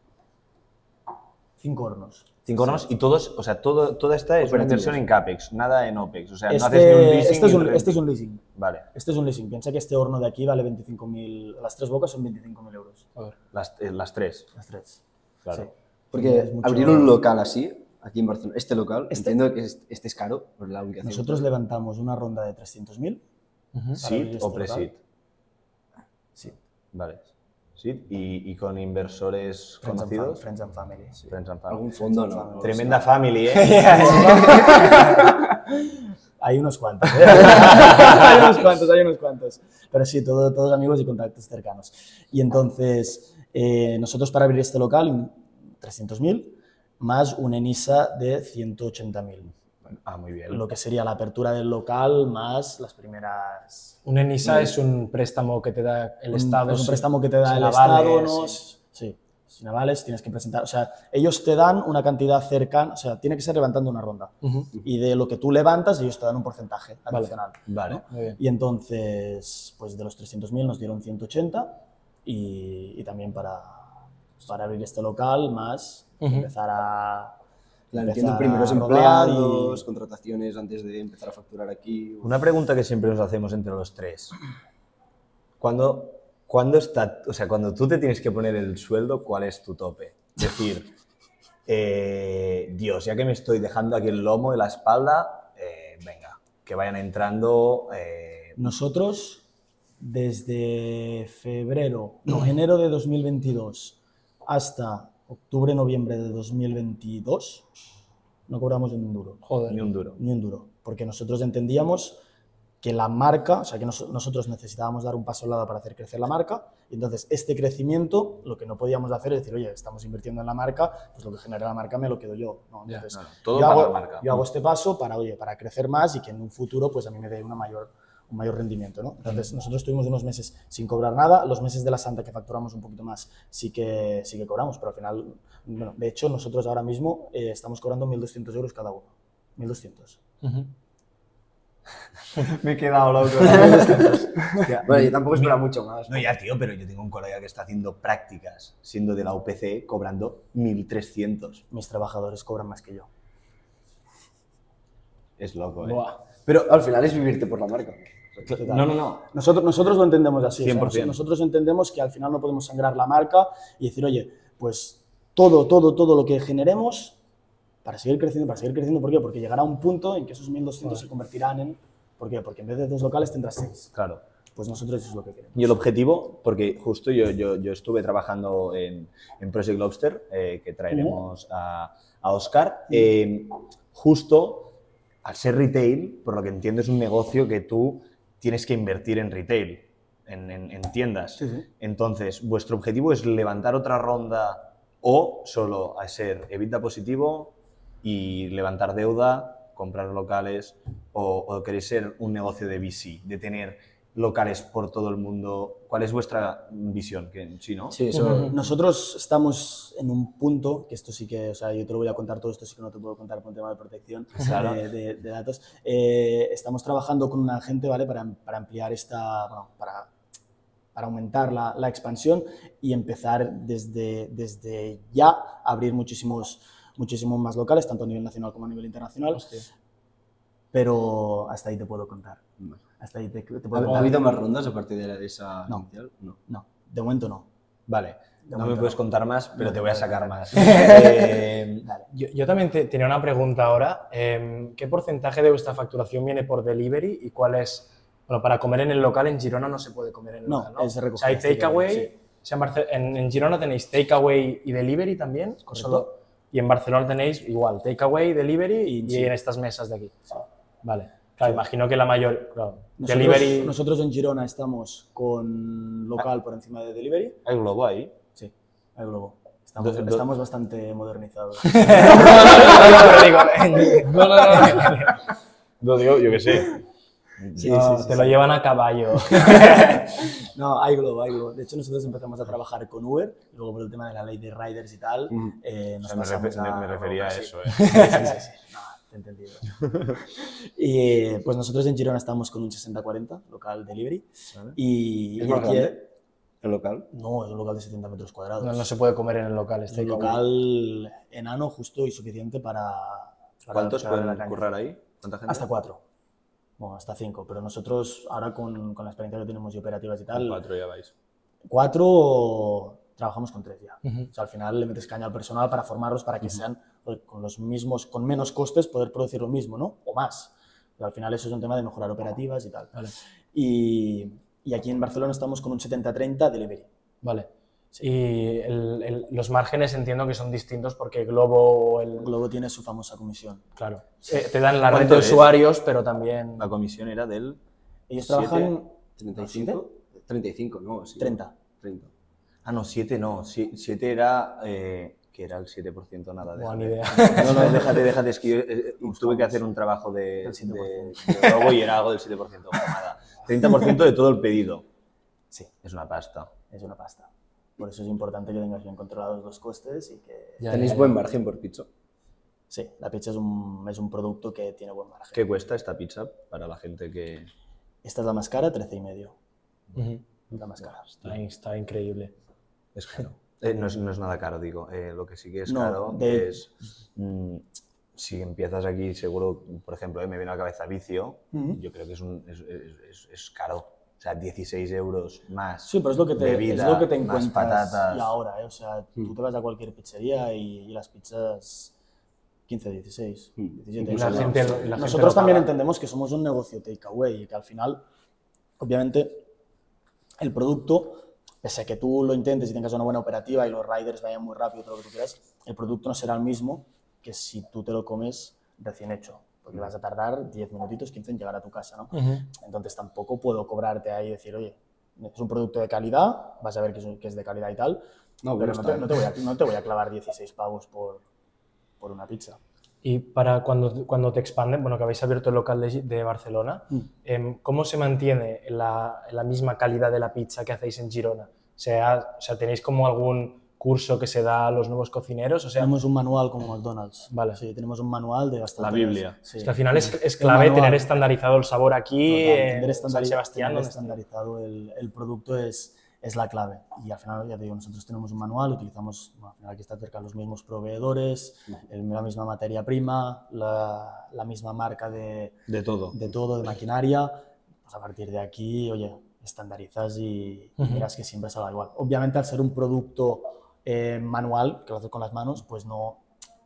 cinco hornos. Cinco hornos y todos, o sea, todo, toda esta es una inversión en CAPEX, nada en OPEX. O sea, no Este, haces ni un leasing este es un, este es un leasing. Vale, Este es un leasing. Piensa que este horno de aquí vale 25.000, las tres bocas son 25.000 euros. las, eh, las tres. Las tres. Claro. Sí. Porque mucho- abrir un local así, aquí en Barcelona, este local, Este- entiendo que es- este es caro por la ubicación. Nosotros levantamos una ronda de 300.000. para abrir ¿SID este o pre-SID? Sí. Vale. ¿SID? ¿Y, y con inversores Friends and, conocidos? friends and family. Friends and family. Algún fondo, ¿no? Tremenda family, ¿eh? Hay unos cuantos, ¿eh? hay unos cuantos, hay unos cuantos. Pero sí, todo- todos amigos y contactos cercanos. Y entonces, eh, nosotros para abrir este local, 300.000, más un ENISA de 180.000. Ah, muy bien. Lo que sería la apertura del local más las primeras... Un ENISA es un préstamo que te da el un- Estado. Es un préstamo que te da el avales, Estado, ¿no? sí. Sí. Sin avales tienes que presentar... O sea, ellos te dan una cantidad cercana... O sea, tiene que ser levantando una ronda. Ujú. Y de lo que tú levantas, ellos te dan un porcentaje Vale. adicional. Vale. Muy bien. Y entonces, pues de los 300.000 nos dieron 180 y, y también para, para abrir este local más, Ujú. empezar a... La empezar entiendo primeros empleados, y- contrataciones antes de empezar a facturar aquí. Una pregunta que siempre nos hacemos entre los tres. Cuando, cuando está, o sea, cuando tú te tienes que poner el sueldo, ¿cuál es tu tope? Es decir, eh, Dios, ya que me estoy dejando aquí el lomo y la espalda, eh, venga, que vayan entrando. eh, Nosotros, desde febrero, no, enero de 2022 hasta octubre, noviembre de 2022, no cobramos ni un duro. Joder. ni un duro. Ni un duro. Porque nosotros entendíamos que la marca, o sea, que nos- nosotros necesitábamos dar un paso al lado para hacer crecer la marca, y entonces este crecimiento, lo que no podíamos hacer es decir, oye, estamos invirtiendo en la marca, pues lo que genera la marca me lo quedo yo. ¿no? Entonces, no, no, todo yo, para hago, la marca. yo hago este paso para, oye, para crecer más y que en un futuro pues a mí me dé una mayor, un mayor rendimiento. ¿no? Entonces, nosotros tuvimos unos meses sin cobrar nada, los meses de la Santa que facturamos un poquito más sí que, sí que cobramos, pero al final, bueno, de hecho, nosotros ahora mismo eh, estamos cobrando 1.200 euros cada uno. 1.200. Ujú. Me he quedado loco. Bueno, yo tampoco espero mucho más. No, ya, tío, pero yo tengo un colega que está haciendo prácticas, siendo de la UPC, cobrando 1.300. mis trabajadores cobran más que yo. Es loco, ¿eh? Buah. Pero al final es vivirte por la marca. No, no, no. Nosotros, nosotros lo entendemos así. o sea, 100%. nos- nosotros entendemos que al final no podemos sangrar la marca y decir, oye, pues todo, todo, todo lo que generemos para seguir creciendo, para seguir creciendo. ¿Por qué? Porque llegará un punto en que esos 1.200 se convertirán en... ¿Por qué? Porque en vez de dos locales tendrás seis. Claro. Pues nosotros eso es lo que queremos. Y el objetivo, porque justo yo, yo, yo estuve trabajando en, en Project Lobster, eh, que traeremos a, a Oscar, eh, justo al ser retail, por lo que entiendo es un negocio que tú tienes que invertir en retail, en, en- en tiendas. Sí, sí. Entonces, ¿vuestro objetivo es levantar otra ronda o solo a ser EBITDA positivo y levantar deuda, comprar locales, o, o queréis ser un negocio de VC, de tener locales por todo el mundo? ¿Cuál es vuestra visión? Que, sí, ¿no? Sí, eso. Nosotros estamos en un punto, que esto sí que, o sea, yo te lo voy a contar todo esto, sí que no te puedo contar por un tema de protección Claro. de, de- de datos. Eh, estamos trabajando con una agente, ¿vale? Para, para ampliar esta, bueno, para, para aumentar la, la expansión y empezar desde, desde ya a abrir muchísimos, muchísimos más locales, tanto a nivel nacional como a nivel internacional. Hostia. Pero hasta ahí te puedo contar. Hasta ahí te, te puedo ¿Ha, habido más rondas aparte de la- de esa No. inicial? No. No, de momento no. Vale. De No me puedes no. contar más, pero No te voy a sacar más. Eh, Yo, yo también te- tenía una pregunta ahora. Em, ¿Qué porcentaje de vuestra facturación viene por delivery y cuál es? Bueno, para comer en el local en Girona no se puede comer en el No, local, ¿no? es O sea, hay takeaway. sí. o sea, en, en- Girona tenéis takeaway y delivery también. solo- y en Barcelona tenéis igual takeaway, delivery y, Y sí. en estas mesas de aquí. Vale. Claro, imagino que la mayor. Claro, Nosotros, delivery. nosotros en Girona estamos con local por encima de delivery. Hay globo ahí. Sí, hay globo. Estamos, Do- do- estamos bastante modernizados. no, no, no. No, digo, yo qué sé. Sí, No, sí, sí, te sí. lo llevan a caballo. No, hay globo, hay globo. De hecho, nosotros empezamos a trabajar con Uber, luego por el tema de la ley de riders y tal, Mm. eh, O nos sea, me, pasamos refe- me- a- me refería a sí. eso, ¿eh? Entendido. y pues nosotros en Girona estamos con un 60-40, local delivery. Y, ¿Es y más aquí- grande el local? No, es un local de 70 metros cuadrados. No, no se puede comer en el local. Es Este un local enano justo y suficiente para... para ¿Cuántos pueden currar ahí? ¿Cuánta gente? Hasta cuatro. Bueno, hasta cinco. Pero nosotros ahora con, con la experiencia que tenemos y operativas y tal, Cuatro ya vais. cuatro trabajamos con tres ya. Ujú. O sea, al final le metes caña al personal para formarlos para que sean con los mismos, con menos costes poder producir lo mismo, ¿no? O más. Pero al final eso es un tema de mejorar operativas y tal. Vale. Y, y aquí en Barcelona estamos con un 70-30 delivery. Vale. Y el- el- los márgenes entiendo que son distintos porque Globo el... Globo tiene su famosa comisión. Claro. Eh, te dan la red ¿Cuánto de es? usuarios, pero también... La comisión era del... Ellos trabajan 35. 35, no, sí. 30. 30. Ah, no, siete no. Sie- Siete era... eh, que era el 7% nada de idea. No, no, déjate, déjate, es que yo eh, tuve que hacer un trabajo de, de, de logo y era algo del 7%, nada. 30% de todo el pedido. Sí, Es una pasta. es una pasta. Por eso es importante que tengas bien controlados los costes y que... Ya, ¿Tenéis ya, buen ya. margen por pizza? Sí, la pizza es un, es un producto que tiene buen margen. ¿Qué cuesta esta pizza para la gente que...? Esta es la más cara, 13 y medio. Ujú. La más cara. Está, está increíble. Es caro. Eh, no, es, no es nada caro, digo. Eh, lo que sí que es No, caro de- es... mm, si empiezas aquí, seguro, por ejemplo, eh, me viene a la cabeza vicio, yo creo que es, un, es, es- es- es caro. O sea, 16 euros más Sí, pero es lo que te, bebida, es lo que te encuentras patatas. y ahora, ¿eh? O sea, tú te vas a cualquier pizzería y, y las pizzas 15, 16, 17 Y la gente la gente Nosotros también paga. entendemos que somos un negocio takeaway y que al final, obviamente, el producto, pese a que tú lo intentes y tengas una buena operativa y los riders vayan muy rápido, todo lo que tú quieras, el producto no será el mismo que si tú te lo comes recién hecho. Porque vas a tardar 10 minutitos, 15 en llegar a tu casa, ¿no? Entonces tampoco puedo cobrarte ahí y decir, oye, es un producto de calidad, vas a ver que es, que es de calidad y tal, No, pero no te, no te voy a, no te voy a clavar 16 pavos por, por una pizza. Y para cuando, cuando te expanden, bueno, que habéis abierto el local de, de Barcelona, em, ¿cómo se mantiene la, la misma calidad de la pizza que hacéis en Girona? O sea, o sea, ¿tenéis como algún curso que se da a los nuevos cocineros? O sea, Tenemos un manual como McDonald's. Vale. Sí, tenemos un manual de bastante... La Biblia. Sí. es que al final es, es clave tener estandarizado el sabor aquí Total, en tener San estandari- Sebastián. tener estandarizado el, el producto es, es la clave. Y al final, ya te digo, nosotros tenemos un manual, utilizamos, bueno, al final aquí está cerca los mismos proveedores, el- la misma materia prima, la, la misma marca de, De todo. de todo, de maquinaria. Pues a partir de aquí, oye, estandarizas y, y miras que siempre salga igual. Obviamente, al ser un producto eh, manual, que lo haces con las manos, pues no,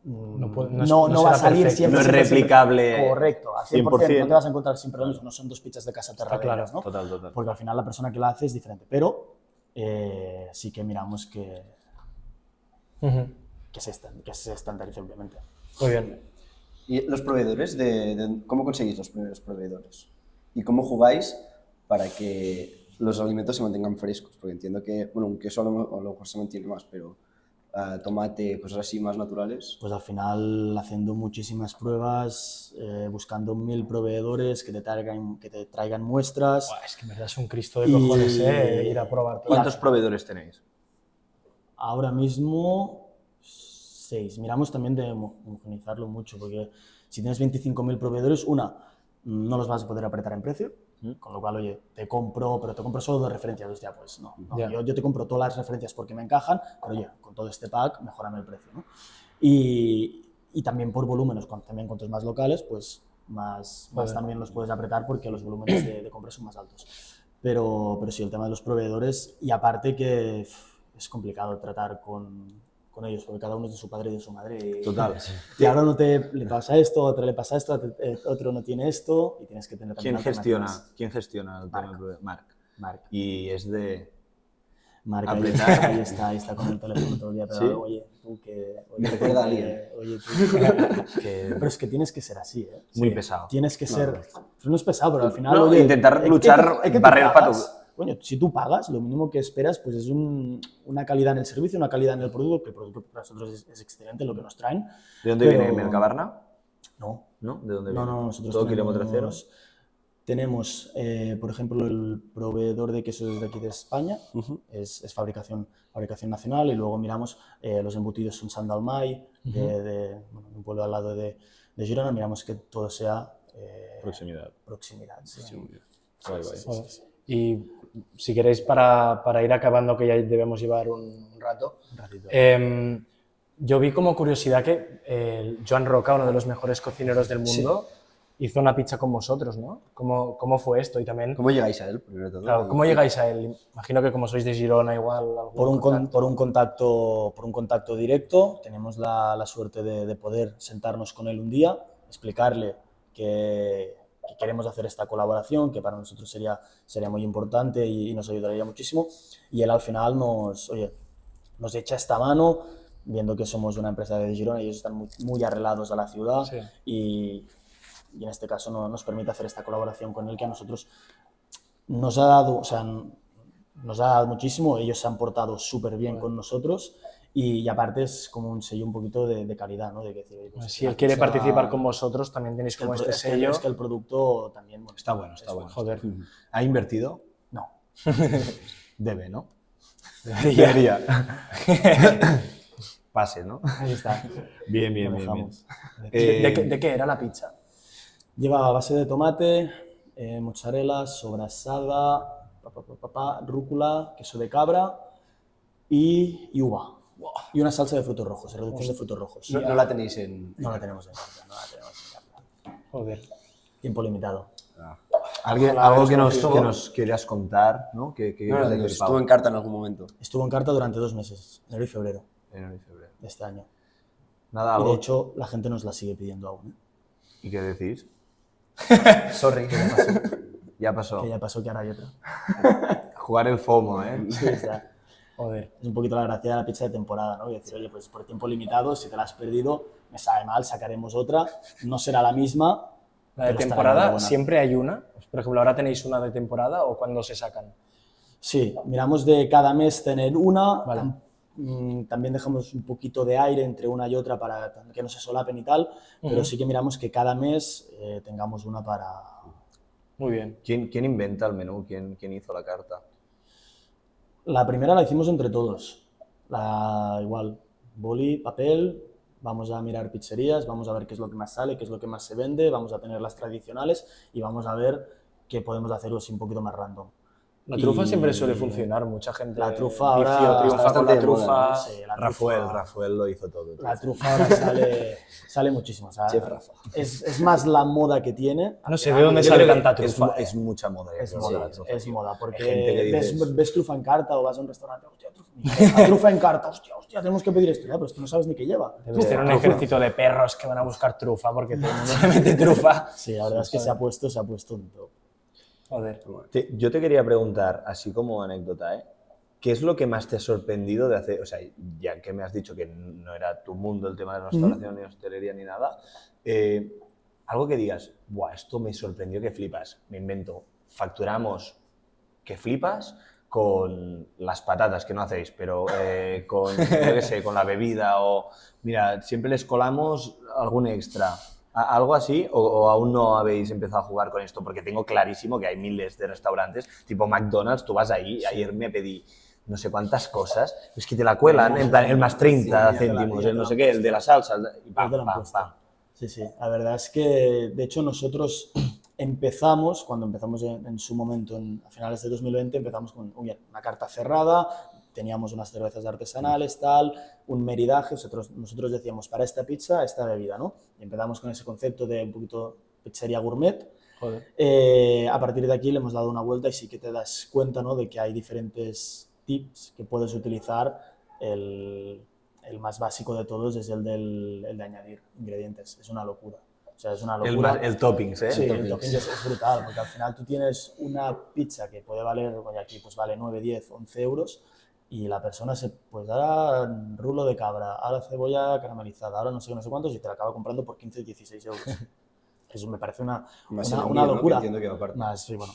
mm, No puede- no no, no no va a salir perfecto. siempre. No es siempre, siempre. replicable Correcto, al 100%, 100%. No te vas a encontrar siempre lo mismo, no son dos pizzas de casa terraderas, claro. ¿no? Total, total. Porque al final la persona que la hace es diferente. Pero eh, sí que miramos que, Ujú. que, se, que se estandarice, obviamente. Muy bien. ¿Y los proveedores? De, de- ¿Cómo conseguís los primeros proveedores? ¿Y cómo jugáis para que los alimentos se mantengan frescos? Porque entiendo que, bueno, un queso a lo, a lo mejor se mantiene más, pero tomate, cosas así más naturales. Pues al final haciendo muchísimas pruebas, eh, buscando mil proveedores que te traigan, que te traigan muestras. Buah, es que verdad es un cristo de Y- cojones, ¿eh? Ir a probar todo. ¿Cuántos proveedores tenéis? Ahora mismo, seis. Miramos también de homo- homogeneizarlo mucho, porque si tienes 25.000 proveedores, una, no los vas a poder apretar en precio, con lo cual, oye, te compro, pero te compro solo dos referencias. Hostia, pues no. no, Ya. Yo, yo te compro todas las referencias porque me encajan, pero oye, con todo este pack, mejorame el precio. ¿no? Y, y también por volúmenes, con, también cuantos más locales, pues más, más Joder. también los puedes apretar porque los volúmenes de, de compra son más altos. Pero, pero sí, el tema de los proveedores, y aparte que es complicado tratar con, con ellos, porque cada uno es de su padre y de su madre. Y, Total. y ahora uno te, le pasa esto, a otro le pasa esto, a otro- eh, otro no tiene esto, y tienes que tener también ¿Quién gestiona. ¿quién gestiona el tema Marc. del proveedor? Marc. Marc. Y es de... Marc ahí está, ahí está, ahí está con el teléfono todo el día, pero ¿Sí? oye, tú que... Oye, Me recuerda a oye, oye, tú que- Pero es que tienes que ser así, ¿eh? Muy Sí. pesado. Tienes que ser... No es pesado, pero al final... No, oye, intentar que- luchar, que barrer para tu- Coño, si tú pagas, lo mínimo que esperas pues es un- una calidad en el servicio, una calidad en el producto, que el producto para nosotros es, es excelente lo que nos traen. ¿De dónde Pero- viene? ¿Mercabarna? No, ¿No? ¿De dónde no, viene? no, nosotros ¿Todo kilómetro cero? Tenemos, eh, por ejemplo, el proveedor de quesos de aquí de España, es, es fabricación, fabricación nacional, y luego miramos eh, los embutidos son Sandalmay, de, de, bueno, un pueblo al lado de, de Girona, miramos que todo sea eh, Proximidad. proximidad. sí. Guay. Joder. Y si queréis, para, para ir acabando, que ya debemos llevar un, rato, Un em, yo vi como curiosidad que eh, Joan Roca, uno de los mejores cocineros del mundo, hizo una pizza con vosotros, ¿no? ¿Cómo, cómo fue esto? Y también, ¿Cómo llegáis a él, primero todo? claro, ¿cómo llegáis a él? Imagino que como sois de Girona, igual... por un, con- por un contacto por un contacto directo tenemos la, la suerte de, de poder sentarnos con él un día explicarle que, que queremos hacer esta colaboración que para nosotros sería sería muy importante y, y nos ayudaría muchísimo. Y él al final nos oye nos echa esta mano viendo que somos una empresa de Girona y ellos están muy, muy arrelados a la ciudad Sí. y, y en este caso no, nos permite hacer esta colaboración con él que a nosotros nos ha dado, o sea, nos ha dado muchísimo, ellos se han portado súper bien con nosotros Y, y aparte es como un sello un poquito de, de calidad, ¿no? De que, decir, oye, pues Si él quiere participar con vosotros, también tenéis como el, este es que- sello. es que el producto también bueno, Está bueno, está es bueno. Joder. ¿Ha invertido? No. Debe, ¿no? Debería. Pase, ¿no? Ahí está. Bien, bien, bien, bien. dejamos. ¿De, Eh, qué, de qué era la pizza? Lleva base de tomate, eh, mozzarella, sobrasada, pa, pa, pa, pa, pa, rúcula, queso de cabra y, y uva. Y una salsa de frutos rojos, reducción de frutos rojos. No, no la tenéis en... No la tenemos en carta, no la tenemos en carta. Joder. Tiempo limitado. ¿Alguien- Ojalá algo que nos, que nos quieras contar, ¿no? Que, que No, no, estuvo en carta en algún momento. Estuvo en carta durante dos meses, enero y febrero Enero y febrero. de este año. Nada, Y algo. de hecho, la gente nos la sigue pidiendo aún. ¿eh? ¿Y qué decís? Sorry. Ya pasó. Que ya pasó que ahora hay otra. Jugar el FOMO, ¿eh? Sí, está. Joder. Es un poquito la gracia de la pizza de temporada, ¿no? Y decir, oye, pues por tiempo limitado, si te la has perdido, me sabe mal, sacaremos otra. No será la misma. La de pero temporada. ¿siempre hay una? Por ejemplo, ¿ahora tenéis una de temporada o cuándo se sacan? Sí, miramos de cada mes tener una. Vale. Mm, También dejamos un poquito de aire entre una y otra para que no se solapen y tal, pero Ujú. sí que miramos que cada mes eh, tengamos una para... Muy bien. ¿Quién, quién inventa el menú? ¿Quién, ¿Quién hizo la carta? La primera la hicimos entre todos. La, igual, boli, papel, vamos a mirar pizzerías, vamos a ver qué es lo que más sale, qué es lo que más se vende, vamos a tener las tradicionales y vamos a ver qué podemos hacer así un poquito más random. La trufa Y- siempre suele funcionar, mucha gente. La trufa ahora triunfa con la trufa. ¿no? Sí, la Rafael, trufa- Rafael lo hizo todo. La trufa ahora sale, sale muchísimo. o sea, Chef Rafa. Es, es más la moda que tiene. No sé de dónde sale tanta es, trufa. es mucha moda. Es moda, la trufa, es moda, porque Hay gente que ves, ves trufa en carta o vas a un restaurante, hostia, trufa, la trufa en carta, hostia, hostia, tenemos que pedir esto, ya, pero es que no sabes ni qué lleva. Debe ser un ejército de perros que van a buscar trufa porque todo el mundo mete trufa. Sí, la verdad es que se ha puesto, se ha puesto en top. Joder. Te- yo te quería preguntar, así como anécdota, ¿eh? ¿qué es lo que más te ha sorprendido de hacer? O sea, ya que me has dicho que no era tu mundo el tema de la restauración, ni hostelería, ni nada, eh, algo que digas, Buah, esto me sorprendió que flipas. Me invento, facturamos que flipas con las patatas que no hacéis, pero eh, con, yo qué sé, con la bebida o, mira, siempre les colamos algún extra. ¿A- ¿Algo así? O, o aún no habéis empezado a jugar con esto? Porque tengo clarísimo que hay miles de restaurantes, tipo McDonald's, tú vas ahí, ayer me pedí no sé cuántas cosas, es que te la cuelan, en plan, el más 30 Sí, ya te la- céntimos, el no sé qué, el de la salsa, y pam, puesto. pam. Sí, sí. La verdad es que, de hecho, nosotros empezamos, cuando empezamos en, en su momento, en, a finales de 2020, empezamos con una carta cerrada, teníamos unas cervezas artesanales, tal, un meridaje, nosotros, nosotros decíamos, para esta pizza, esta bebida, ¿no? Y empezamos con ese concepto de un poquito pizzería gourmet. Joder. Eh, a partir de aquí le hemos dado una vuelta y sí que te das cuenta, ¿no? De que hay diferentes tips que puedes utilizar. El, el más básico de todos es el, del, el de añadir ingredientes. Es una locura. O sea, es una El, locura. más- el toppings, ¿eh? Sí, El el toppings. topping es, es brutal, porque al final tú tienes una pizza que puede valer, oye, aquí pues vale 9, 10, 11 euros, y la persona se, pues ahora rulo de cabra, ahora cebolla caramelizada, ahora no sé no sé cuántos, y te la acaba comprando por 15, 16 euros. Eso me parece una, Más una, una envío, ¿no? Que locura. entiendo que va. Más, sí, bueno.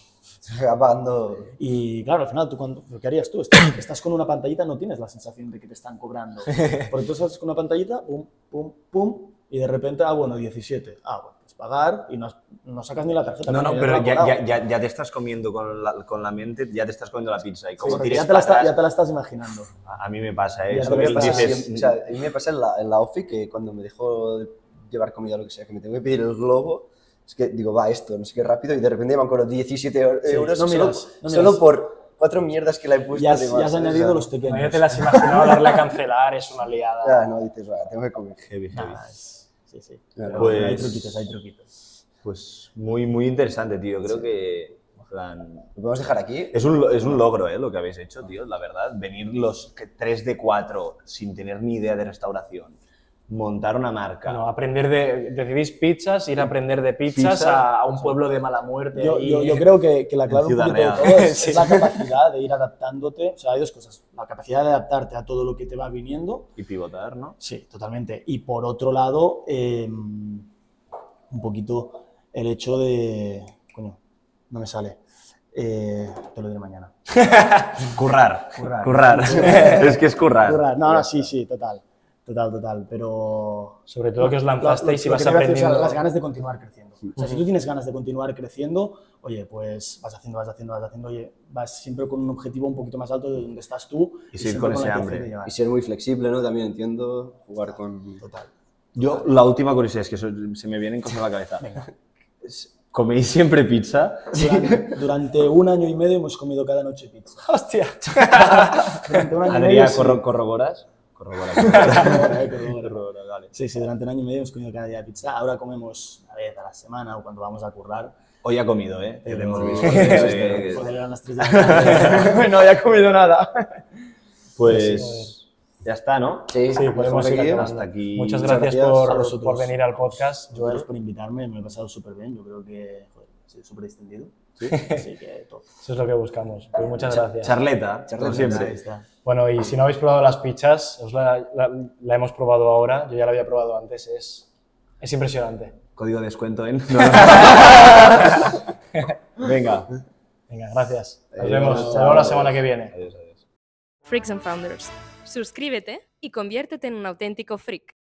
Pagando... Y claro, al final, ¿tú cuando, ¿qué harías tú? Estás, estás con una pantallita, no tienes la sensación de que te están cobrando. Porque tú estás con una pantallita, pum, pum, pum, y de repente, ah, bueno, 17. Ah, bueno, pues pagar y no, no sacas ni la tarjeta. No, no, pero ya, ya, ya, ya te estás comiendo con la, con la mente, ya te estás comiendo la pizza. Y Sí, como tires ya, te la está- ya te la estás imaginando. a a mí me pasa, ¿eh? Me pasa dices, o sea, a mí me pasa en la, en la OFI que cuando me dejo de llevar comida o lo que sea, que me tengo que pedir el globo, es que digo, va esto, no sé qué rápido, y de repente me acuerdo 17 eu- Sí, euros no solo, miras, no solo por cuatro mierdas que le he puesto. Ya has, añadido los pequeños. No, te las imaginaba darle a cancelar, es una liada. Ya, no, dices, va, tengo que comer. heavy, heavy. Nada, es- sí, sí. Pero Pues- hay truquitos, hay truquitos. Pues muy, muy interesante, tío. Creo que en plan, ¿Lo podemos dejar aquí? es, un, es un logro, ¿eh? Lo que habéis hecho, tío, la verdad. Venir los 3 de 4 sin tener ni idea de restauración. Montar una marca. Bueno, aprender de. Decidís pizzas, ir a aprender de pizzas Pizza. a, a un pueblo de mala muerte. Yo, ahí. yo, yo creo que, que la clave un de todo es, Sí. es la capacidad de ir adaptándote. O sea, hay dos cosas. La capacidad de adaptarte a todo lo que te va viniendo Y pivotar, ¿no? Sí, totalmente. Y por otro lado, eh, un poquito el hecho de. Coño, no me sale. Eh, te lo diré mañana. Currar. Currar. Currar. es que es currar. Currar. No, no, sí, sí, total. Total, total. Pero. Sobre todo que os lanzasteis y vas que te iba a decir, o sea, aprendiendo. las ganas de continuar creciendo. O sea, si tú tienes ganas de continuar creciendo, oye, pues vas haciendo, vas haciendo, vas haciendo, oye, vas siempre con un objetivo un poquito más alto de donde estás tú. Y seguir siempre con ese la intención hambre. Y ser muy flexible, ¿no? También entiendo jugar con... Total. Yo, la última curiosidad es que eso- se me vienen cosas a la cabeza. Es- ¿Coméis siempre pizza? Durante, durante un año y medio hemos comido cada noche pizza. ¡Hostia! Durante un año y Adrián, medio, sí. corro- ¿corroboras? Corrobora, corrobora. Vale. Sí, sí, durante un año y medio hemos comido cada día pizza. Ahora comemos una vez a la semana o cuando vamos a currar. Hoy ha comido, ¿eh? Te hemos Pero- visto. Joder, Sí, joder, eran las tres de la tarde. no había comido nada. Pues ya está, ¿no? Sí, Sí, podemos ir seguir. Hasta aquí. Muchas Muchas gracias, gracias por, por venir al podcast, Joel. Gracias por invitarme, me lo he pasado súper bien. Yo creo que joder, ha súper distendido. Así que top. Eso es lo que buscamos. Pues muchas gracias. Charleta, Charleta, siempre. está. Bueno, y si no habéis probado las pizzas, os la, la- la hemos probado ahora. Yo ya la había probado antes. Es, es impresionante. Código de descuento en. Venga. Venga, gracias. Nos vemos. Nos vemos la semana que viene. Adiós, adiós. Freaks and Founders. Suscríbete y conviértete en un auténtico freak.